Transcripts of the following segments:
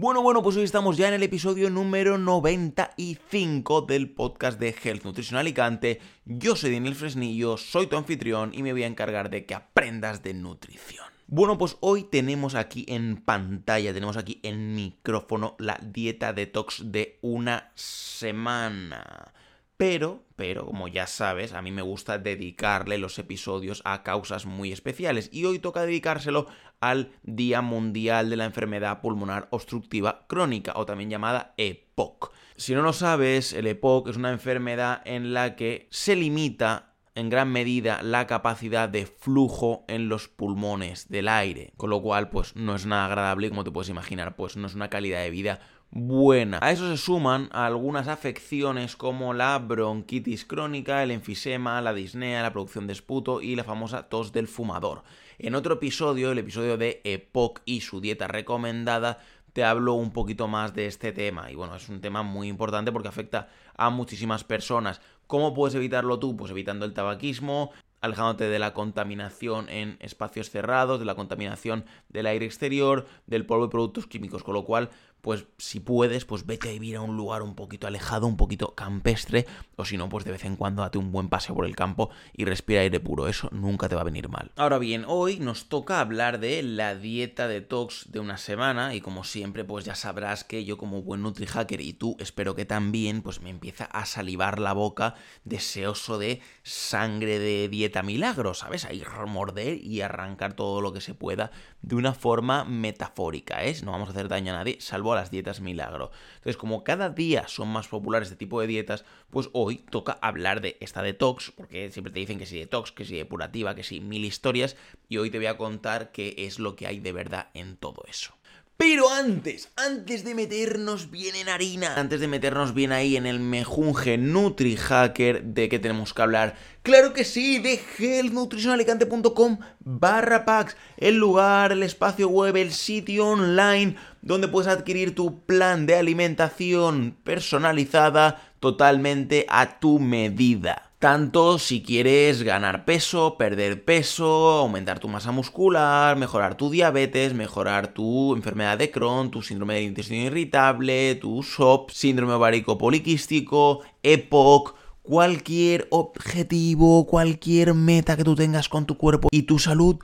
Bueno, bueno, pues hoy estamos ya en el episodio número 95 del podcast de Health Nutrition Alicante. Yo soy Daniel Fresnillo, soy tu anfitrión y me voy a encargar de que aprendas de nutrición. Bueno, pues hoy tenemos aquí en pantalla, tenemos aquí en micrófono la dieta detox de una semana. Pero, pero, como ya sabes, a mí me gusta dedicarle los episodios a causas muy especiales. Y hoy toca dedicárselo al Día Mundial de la Enfermedad Pulmonar Obstructiva Crónica, o también llamada EPOC. Si no lo sabes, el EPOC es una enfermedad en la que se limita en gran medida la capacidad de flujo en los pulmones del aire, con lo cual pues no es nada agradable como te puedes imaginar, pues no es una calidad de vida buena. A eso se suman algunas afecciones como la bronquitis crónica, el enfisema, la disnea, la producción de esputo y la famosa tos del fumador. En otro episodio, el episodio de EPOC y su dieta recomendada, te hablo un poquito más de este tema. Y bueno, es un tema muy importante porque afecta a muchísimas personas. ¿Cómo puedes evitarlo tú? Pues evitando el tabaquismo, alejándote de la contaminación en espacios cerrados, de la contaminación del aire exterior, del polvo y productos químicos, con lo cual pues si puedes, pues vete a vivir a un lugar un poquito alejado, un poquito campestre, o si no, pues de vez en cuando date un buen paseo por el campo y respira aire puro, eso nunca te va a venir mal. Ahora bien, hoy nos toca hablar de la dieta detox de una semana y como siempre, pues ya sabrás que yo como buen NutriHacker y tú espero que también, pues me empieza a salivar la boca deseoso de sangre de dieta milagro, ¿sabes? Ahí morder y arrancar todo lo que se pueda de una forma metafórica, ¿es? No vamos a hacer daño a nadie, salvo a las dietas milagro. Entonces, como cada día son más populares este tipo de dietas, pues hoy toca hablar de esta detox, porque siempre te dicen que si detox, que si depurativa, que si mil historias, y hoy te voy a contar qué es lo que hay de verdad en todo eso. Pero antes, antes de meternos bien en harina, antes de meternos bien ahí en el mejunje NutriHacker, ¿de qué tenemos que hablar? Claro que sí, de healthnutritionalicante.com barra packs, el lugar, el espacio web, el sitio online donde puedes adquirir tu plan de alimentación personalizada totalmente a tu medida. Tanto si quieres ganar peso, perder peso, aumentar tu masa muscular, mejorar tu diabetes, mejorar tu enfermedad de Crohn, tu síndrome de intestino irritable, tu SOP, síndrome ovárico poliquístico, EPOC, cualquier objetivo, cualquier meta que tú tengas con tu cuerpo y tu salud,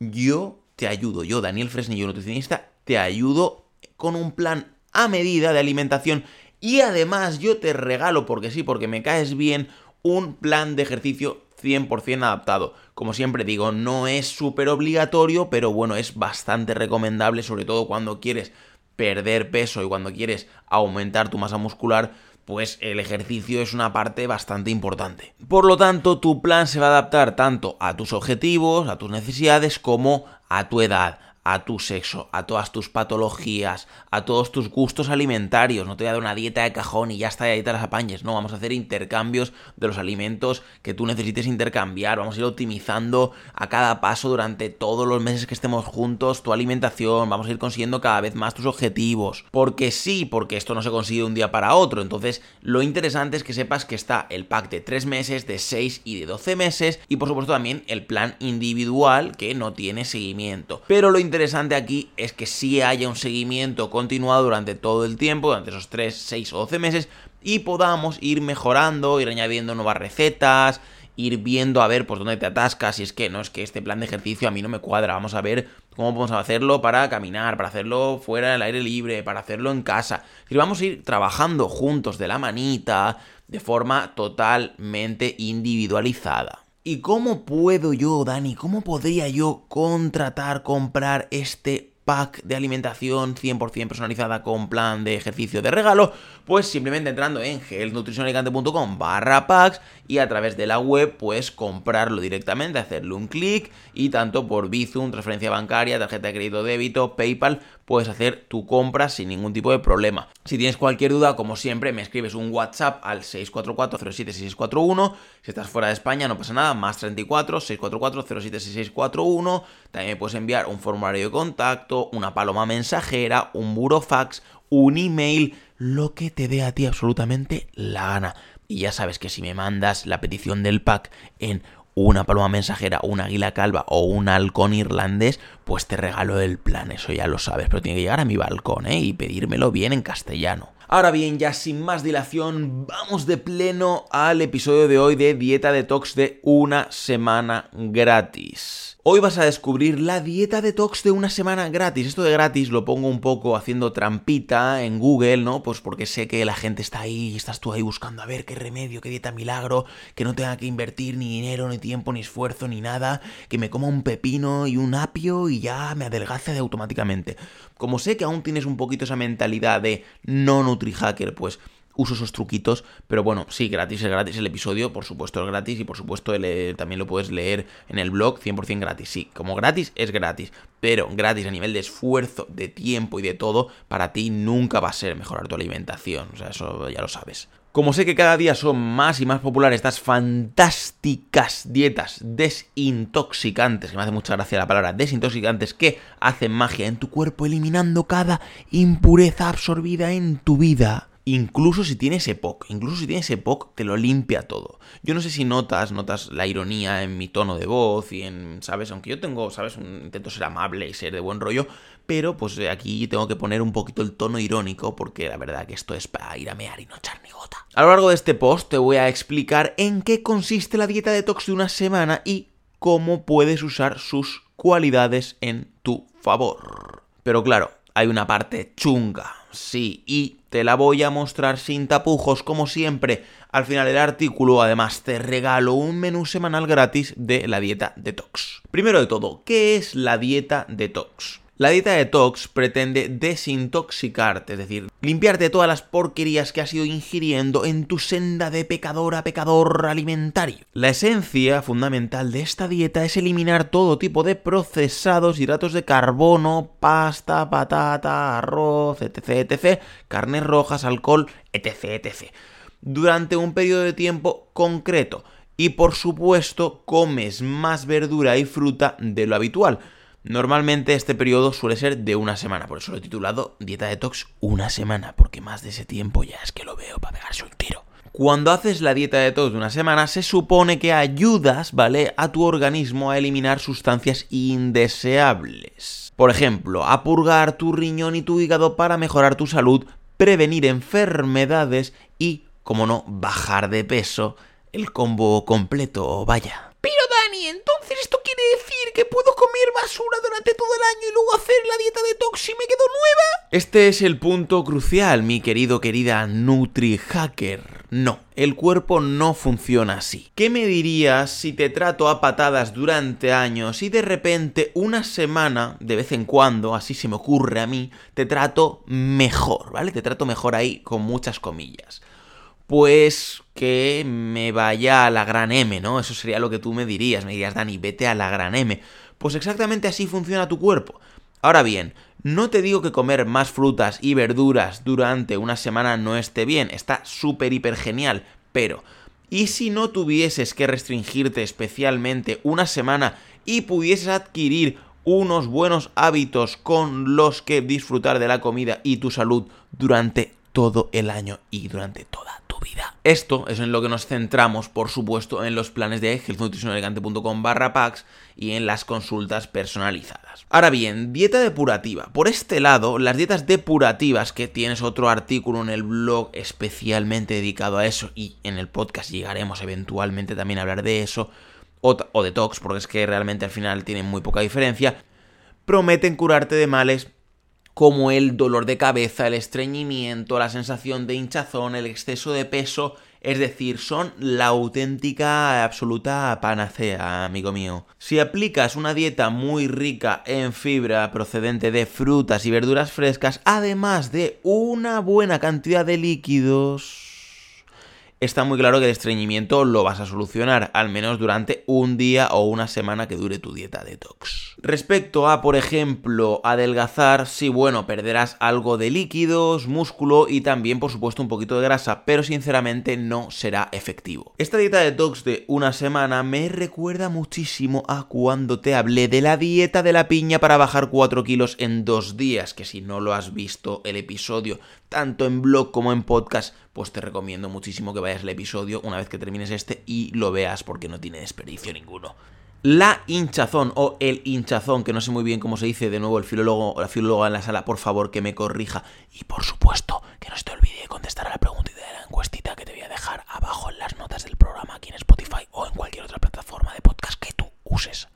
yo te ayudo, yo Daniel Fresnillo, nutricionista, te ayudo con un plan a medida de alimentación y además yo te regalo, porque sí, porque me caes bien, un plan de ejercicio 100% adaptado. Como siempre digo, no es súper obligatorio, pero bueno, es bastante recomendable, sobre todo cuando quieres perder peso y cuando quieres aumentar tu masa muscular, pues el ejercicio es una parte bastante importante. Por lo tanto, tu plan se va a adaptar tanto a tus objetivos, a tus necesidades, como a tu edad, a tu sexo, a todas tus patologías, a todos tus gustos alimentarios. No te voy a dar una dieta de cajón y ya está, y ahí te las apañes. No, vamos a hacer intercambios de los alimentos que tú necesites intercambiar. Vamos a ir optimizando a cada paso durante todos los meses que estemos juntos tu alimentación. Vamos a ir consiguiendo cada vez más tus objetivos. Porque sí, porque esto no se consigue de un día para otro. Entonces, lo interesante es que sepas que está el pack de 3 meses, de 6 y de 12 meses. Y por supuesto también el plan individual que no tiene seguimiento. Pero lo interesante aquí es que sí haya un seguimiento continuado durante todo el tiempo, durante esos 3, 6 o 12 meses, y podamos ir mejorando, ir añadiendo nuevas recetas, ir viendo a ver por dónde te atascas, si es que no es que este plan de ejercicio a mí no me cuadra, vamos a ver cómo podemos hacerlo para caminar, para hacerlo fuera del aire libre, para hacerlo en casa. Y vamos a ir trabajando juntos de la manita, de forma totalmente individualizada. ¿Y cómo puedo yo, Dani, cómo podría yo contratar, comprar este pack de alimentación 100% personalizada con plan de ejercicio de regalo, pues simplemente entrando en healthnutritionalicante.com barra packs y a través de la web pues comprarlo directamente, hacerle un clic y tanto por Bizum, transferencia bancaria, tarjeta de crédito débito, PayPal, puedes hacer tu compra sin ningún tipo de problema. Si tienes cualquier duda, como siempre, me escribes un WhatsApp al 644-076641. Si estás fuera de España, no pasa nada, más 34 644-076641. También puedes enviar un formulario de contacto, una paloma mensajera, un burofax, un email, lo que te dé a ti absolutamente la gana. Y ya sabes que si me mandas la petición del pack en una paloma mensajera, una águila calva o un halcón irlandés, pues te regalo el plan, eso ya lo sabes, pero tiene que llegar a mi balcón, ¿eh? Y pedírmelo bien en castellano. Ahora bien, ya sin más dilación, vamos de pleno al episodio de hoy de Dieta Detox de una semana gratis. Hoy vas a descubrir la dieta detox de una semana gratis. Esto de gratis lo pongo un poco haciendo trampita en Google, ¿no? Pues porque sé que la gente está ahí, estás tú ahí buscando a ver qué remedio, qué dieta milagro, que no tenga que invertir ni dinero, ni tiempo, ni esfuerzo, ni nada, que me coma un pepino y un apio y ya me adelgace de automáticamente. Como sé que aún tienes un poquito esa mentalidad de no NutriHacker, pues uso esos truquitos, pero bueno, sí, gratis es gratis el episodio, por supuesto es gratis y por supuesto también lo puedes leer en el blog 100% gratis, sí, como gratis es gratis, pero gratis a nivel de esfuerzo, de tiempo y de todo, para ti nunca va a ser mejorar tu alimentación, o sea, eso ya lo sabes. Como sé que cada día son más y más populares estas fantásticas dietas desintoxicantes, que me hace mucha gracia la palabra desintoxicantes, que hacen magia en tu cuerpo eliminando cada impureza absorbida en tu vida, Incluso si tienes EPOC, incluso si tienes EPOC, te lo limpia todo. Yo no sé si notas, notas la ironía en mi tono de voz y en, ¿sabes? Aunque yo tengo, ¿sabes? Un, intento ser amable y ser de buen rollo, pero pues aquí tengo que poner un poquito el tono irónico porque la verdad que esto es para ir a mear y no echar ni gota. A lo largo de este post te voy a explicar en qué consiste la dieta detox de una semana y cómo puedes usar sus cualidades en tu favor. Pero claro, hay una parte chunga, sí, y te la voy a mostrar sin tapujos como siempre. Al final del artículo además te regalo un menú semanal gratis de la dieta detox. Primero de todo, ¿qué es la dieta detox? La dieta detox pretende desintoxicarte, es decir, limpiarte todas las porquerías que has ido ingiriendo en tu senda de pecador a pecador alimentario. La esencia fundamental de esta dieta es eliminar todo tipo de procesados, hidratos de carbono, pasta, patata, arroz, etc, etc, carnes rojas, alcohol, etc, etc. Durante un periodo de tiempo concreto. Y por supuesto, comes más verdura y fruta de lo habitual Normalmente este periodo suele ser de una semana, por eso lo he titulado Dieta Detox una semana, porque más de ese tiempo ya es que lo veo para pegarse un tiro. Cuando haces la dieta detox de una semana, se supone que ayudas, ¿vale?, a tu organismo a eliminar sustancias indeseables. Por ejemplo, a purgar tu riñón y tu hígado para mejorar tu salud, prevenir enfermedades y, como no, bajar de peso, el combo completo, vaya. Pero Dani, entonces esto quiere decir que puedo comer basura durante todo el año y luego hacer la dieta detox y me quedo nueva? Este es el punto crucial, mi querido querida NutriHacker. No, el cuerpo no funciona así. ¿Qué me dirías si te trato a patadas durante años y de repente una semana, de vez en cuando, así se me ocurre a mí, te trato mejor, ¿vale? Te trato mejor ahí con muchas comillas pues que me vaya a la gran M, ¿no? Eso sería lo que tú me dirías, me dirías, Dani, vete a la gran M. Pues exactamente así funciona tu cuerpo. Ahora bien, no te digo que comer más frutas y verduras durante una semana no esté bien, está súper hiper genial, pero ¿y si no tuvieses que restringirte especialmente una semana y pudieses adquirir unos buenos hábitos con los que disfrutar de la comida y tu salud durante todo el año y durante toda vida. Esto es en lo que nos centramos, por supuesto, en los planes de healthnutritionelegante.com barra packs y en las consultas personalizadas. Ahora bien, dieta depurativa. Por este lado, las dietas depurativas, que tienes otro artículo en el blog especialmente dedicado a eso y en el podcast llegaremos eventualmente también a hablar de eso, o, o detox, porque es que realmente al final tienen muy poca diferencia, prometen curarte de males como el dolor de cabeza, el estreñimiento, la sensación de hinchazón, el exceso de peso, es decir, son la auténtica, absoluta panacea, amigo mío. Si aplicas una dieta muy rica en fibra procedente de frutas y verduras frescas, además de una buena cantidad de líquidos, está muy claro que el estreñimiento lo vas a solucionar, al menos durante un día o una semana que dure tu dieta detox. Respecto a, por ejemplo, adelgazar, sí, bueno, perderás algo de líquidos, músculo y también, por supuesto, un poquito de grasa, pero sinceramente no será efectivo. Esta dieta detox de una semana me recuerda muchísimo a cuando te hablé de la dieta de la piña para bajar 4 kilos en dos días, que si no lo has visto el episodio, tanto en blog como en podcast, pues te recomiendo muchísimo que vayas al episodio una vez que termines este y lo veas porque no tiene desperdicio ninguno. La hinchazón o el hinchazón, que no sé muy bien cómo se dice, de nuevo el filólogo o la filóloga en la sala, por favor que me corrija. Y por supuesto, que no se te olvide contestar a la pregunta de la encuestita que te voy a dejar abajo en las notas del programa aquí en Spotify o en cualquier otra plataforma de podcast que tú uses.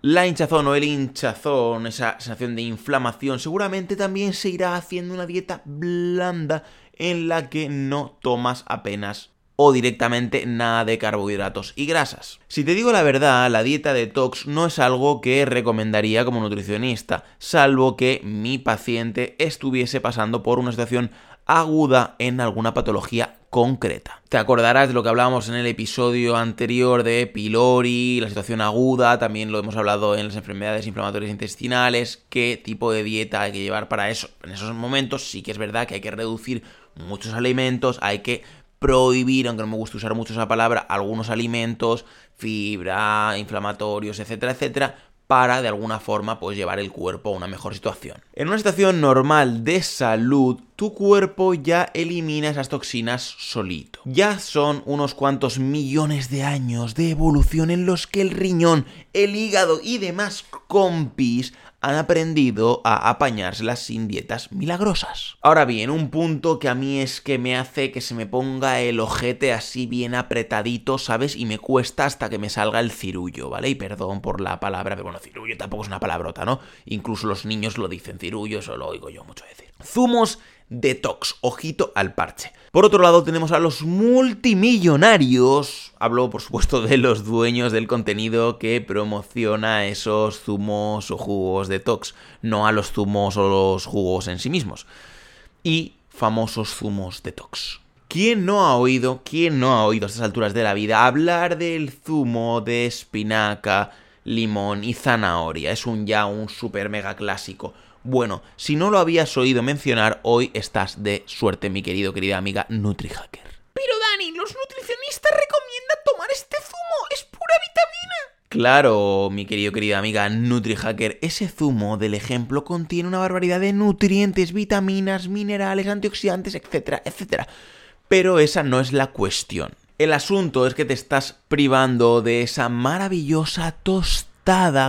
La hinchazón o el hinchazón, esa sensación de inflamación, seguramente también se irá haciendo una dieta blanda en la que no tomas apenas o directamente nada de carbohidratos y grasas. Si te digo la verdad, la dieta detox no es algo que recomendaría como nutricionista, salvo que mi paciente estuviese pasando por una situación aguda en alguna patología concreta. Te acordarás de lo que hablábamos en el episodio anterior de pylori, la situación aguda, también lo hemos hablado en las enfermedades inflamatorias intestinales, qué tipo de dieta hay que llevar para eso. En esos momentos sí que es verdad que hay que reducir muchos alimentos, hay que prohibir, aunque no me gusta usar mucho esa palabra, algunos alimentos, fibra, inflamatorios, etcétera, etcétera, para de alguna forma pues llevar el cuerpo a una mejor situación. En una situación normal de salud, tu cuerpo ya elimina esas toxinas solito. Ya son unos cuantos millones de años de evolución en los que el riñón, el hígado y demás compis han aprendido a apañárselas sin dietas milagrosas. Ahora bien, un punto que a mí es que me hace que se me ponga el ojete así bien apretadito, ¿sabes? Y me cuesta hasta que me salga el cirullo, ¿vale? Y perdón por la palabra, pero bueno, cirullo tampoco es una palabrota, ¿no? Incluso los niños lo dicen cirullo, eso lo oigo yo mucho decir. Zumos detox, ojito al parche. Por otro lado tenemos a los multimillonarios, hablo por supuesto de los dueños del contenido que promociona esos zumos o jugos detox, no a los zumos o los jugos en sí mismos. Y famosos zumos detox. ¿Quién no ha oído, quién no ha oído a estas alturas de la vida hablar del zumo de espinaca, limón y zanahoria? Es un ya un super mega clásico bueno, si no lo habías oído mencionar, hoy estás de suerte, mi querido, querida amiga NutriHacker. Pero Dani, los nutricionistas recomiendan tomar este zumo, es pura vitamina. Claro, mi querido, querida amiga NutriHacker, ese zumo del ejemplo contiene una barbaridad de nutrientes, vitaminas, minerales, antioxidantes, etcétera, etcétera. Pero esa no es la cuestión. El asunto es que te estás privando de esa maravillosa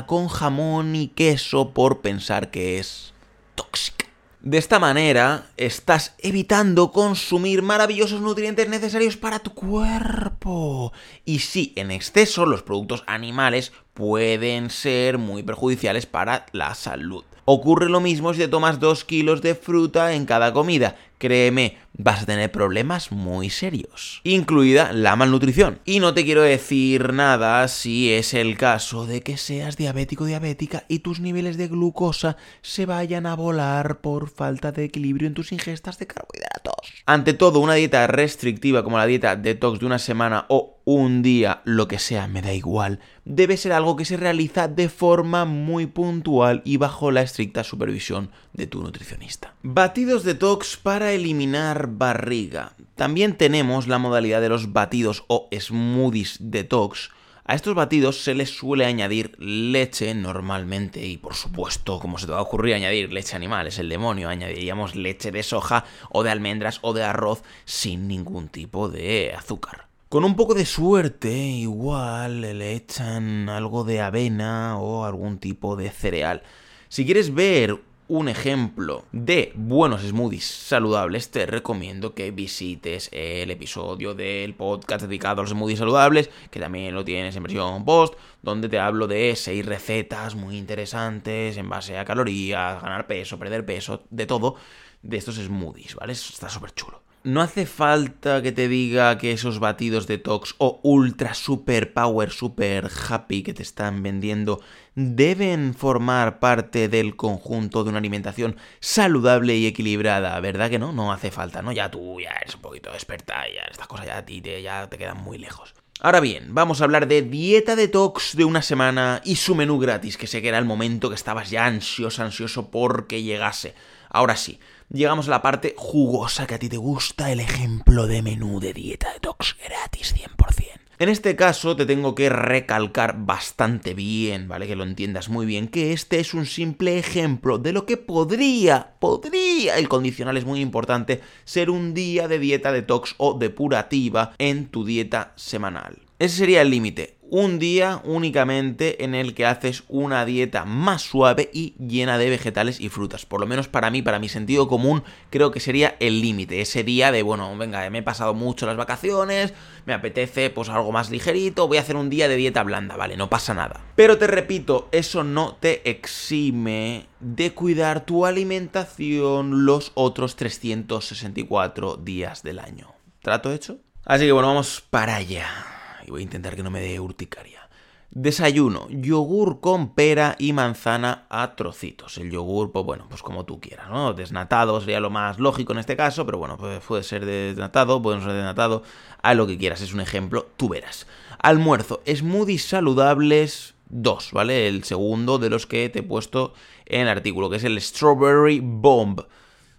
con jamón y queso por pensar que es tóxica. De esta manera, estás evitando consumir maravillosos nutrientes necesarios para tu cuerpo. Y sí, en exceso, los productos animales pueden ser muy perjudiciales para la salud. Ocurre lo mismo si te tomas 2 kilos de fruta en cada comida. Créeme, vas a tener problemas muy serios, incluida la malnutrición. Y no te quiero decir nada si es el caso de que seas diabético diabética y tus niveles de glucosa se vayan a volar por falta de equilibrio en tus ingestas de carbohidratos. Ante todo, una dieta restrictiva como la dieta detox de una semana o un día, lo que sea, me da igual, debe ser algo que se realiza de forma muy puntual y bajo la estricta supervisión de tu nutricionista. Batidos detox para eliminar barriga. También tenemos la modalidad de los batidos o smoothies detox. A estos batidos se les suele añadir leche normalmente y por supuesto, como se te va a ocurrir añadir leche animal, es el demonio, añadiríamos leche de soja o de almendras o de arroz sin ningún tipo de azúcar. Con un poco de suerte, igual le echan algo de avena o algún tipo de cereal. Si quieres ver un ejemplo de buenos smoothies saludables, te recomiendo que visites el episodio del podcast dedicado a los smoothies saludables, que también lo tienes en versión post, donde te hablo de seis recetas muy interesantes en base a calorías, ganar peso, perder peso, de todo, de estos smoothies, ¿vale? Está súper chulo. No hace falta que te diga que esos batidos detox o ultra super power, super happy que te están vendiendo deben formar parte del conjunto de una alimentación saludable y equilibrada, ¿verdad que no? No hace falta, ¿no? Ya tú ya eres un poquito experta, ya estas cosas ya a ti te, ya te quedan muy lejos. Ahora bien, vamos a hablar de dieta detox de una semana y su menú gratis, que sé que era el momento que estabas ya ansioso, ansioso porque llegase. Ahora sí, llegamos a la parte jugosa que a ti te gusta, el ejemplo de menú de dieta detox gratis 100%. En este caso te tengo que recalcar bastante bien, ¿vale? Que lo entiendas muy bien, que este es un simple ejemplo de lo que podría, podría, el condicional es muy importante, ser un día de dieta detox o depurativa en tu dieta semanal. Ese sería el límite un día únicamente en el que haces una dieta más suave y llena de vegetales y frutas. Por lo menos para mí, para mi sentido común, creo que sería el límite. Ese día de, bueno, venga, me he pasado mucho las vacaciones, me apetece pues algo más ligerito, voy a hacer un día de dieta blanda, vale, no pasa nada. Pero te repito, eso no te exime de cuidar tu alimentación los otros 364 días del año. ¿Trato hecho? Así que bueno, vamos para allá y voy a intentar que no me dé urticaria. Desayuno, yogur con pera y manzana a trocitos. El yogur, pues bueno, pues como tú quieras, ¿no? Desnatado sería lo más lógico en este caso, pero bueno, pues puede ser desnatado, puede no ser desnatado, a lo que quieras, es un ejemplo, tú verás. Almuerzo, smoothies saludables, dos, ¿vale? El segundo de los que te he puesto en el artículo, que es el Strawberry Bomb.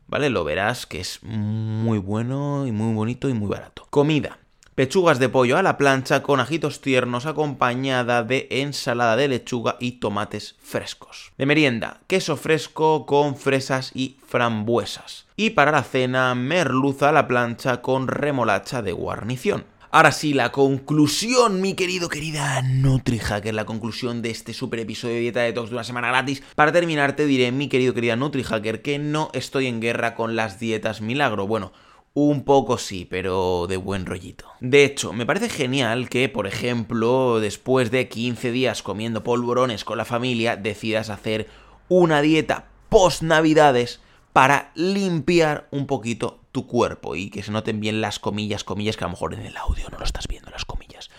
¿Vale? Lo verás que es muy bueno y muy bonito y muy barato. Comida pechugas de pollo a la plancha con ajitos tiernos acompañada de ensalada de lechuga y tomates frescos. De merienda, queso fresco con fresas y frambuesas. Y para la cena, merluza a la plancha con remolacha de guarnición. Ahora sí, la conclusión, mi querido, querida NutriHacker, la conclusión de este super episodio de Dieta Detox de una semana gratis. Para terminar, te diré, mi querido, querida NutriHacker, que no estoy en guerra con las dietas milagro. Bueno, un poco sí, pero de buen rollito. De hecho, me parece genial que, por ejemplo, después de 15 días comiendo polvorones con la familia, decidas hacer una dieta post navidades para limpiar un poquito tu cuerpo y que se noten bien las comillas, comillas que a lo mejor en el audio no lo estás viendo las comillas.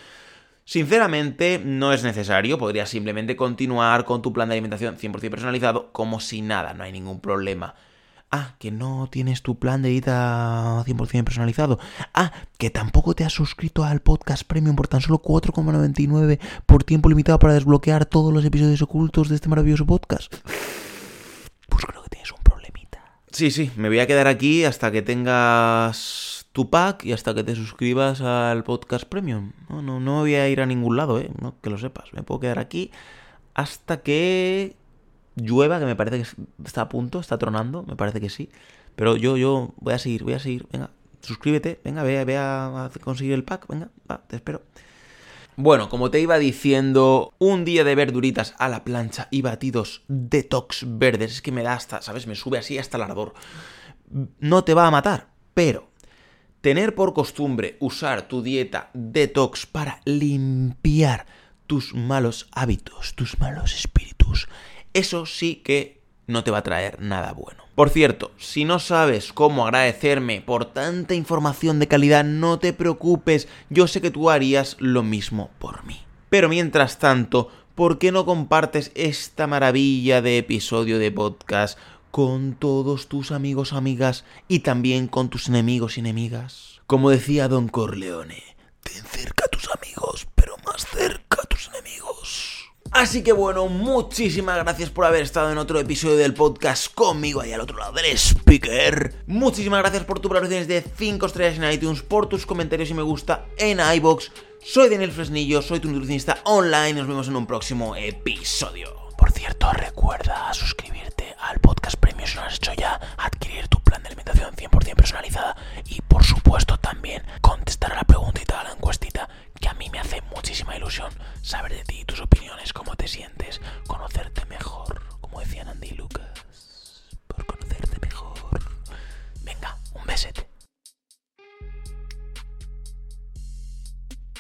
Sinceramente, no es necesario, podrías simplemente continuar con tu plan de alimentación 100% personalizado como si nada, no hay ningún problema. Ah, que no tienes tu plan de dieta 100% personalizado. Ah, que tampoco te has suscrito al podcast premium por tan solo 4,99 por tiempo limitado para desbloquear todos los episodios ocultos de este maravilloso podcast. Pues creo que tienes un problemita. Sí, sí, me voy a quedar aquí hasta que tengas tu pack y hasta que te suscribas al podcast premium. No, no, no voy a ir a ningún lado, eh. No, que lo sepas. Me puedo quedar aquí hasta que llueva, que me parece que está a punto, está tronando, me parece que sí. Pero yo, yo voy a seguir, voy a seguir. Venga, suscríbete, venga, ve, ve a, conseguir el pack, venga, va, te espero. Bueno, como te iba diciendo, un día de verduritas a la plancha y batidos detox verdes. Es que me da hasta, ¿sabes? Me sube así hasta el ardor. No te va a matar, pero tener por costumbre usar tu dieta detox para limpiar tus malos hábitos, tus malos espíritus, eso sí que no te va a traer nada bueno. Por cierto, si no sabes cómo agradecerme por tanta información de calidad, no te preocupes, yo sé que tú harías lo mismo por mí. Pero mientras tanto, ¿por qué no compartes esta maravilla de episodio de podcast con todos tus amigos amigas y también con tus enemigos y enemigas? Como decía Don Corleone, ten cerca a tus amigos, pero más cerca a tus enemigos. Así que bueno, muchísimas gracias por haber estado en otro episodio del podcast conmigo ahí al otro lado del speaker. Muchísimas gracias por tus valoraciones de 5 estrellas en iTunes, por tus comentarios y me gusta en iBox. Soy Daniel Fresnillo, soy tu nutricionista online. Nos vemos en un próximo episodio. Por cierto, recuerda suscribirte al podcast Premium si no lo has hecho ya, adquirir tu plan de alimentación 100% personalizada y por supuesto también contestar a la preguntita, a la encuestita, mí me hace muchísima ilusión saber de ti, tus opiniones, cómo te sientes, conocerte mejor, como decían Andy y Lucas, por conocerte mejor. Venga, un besete.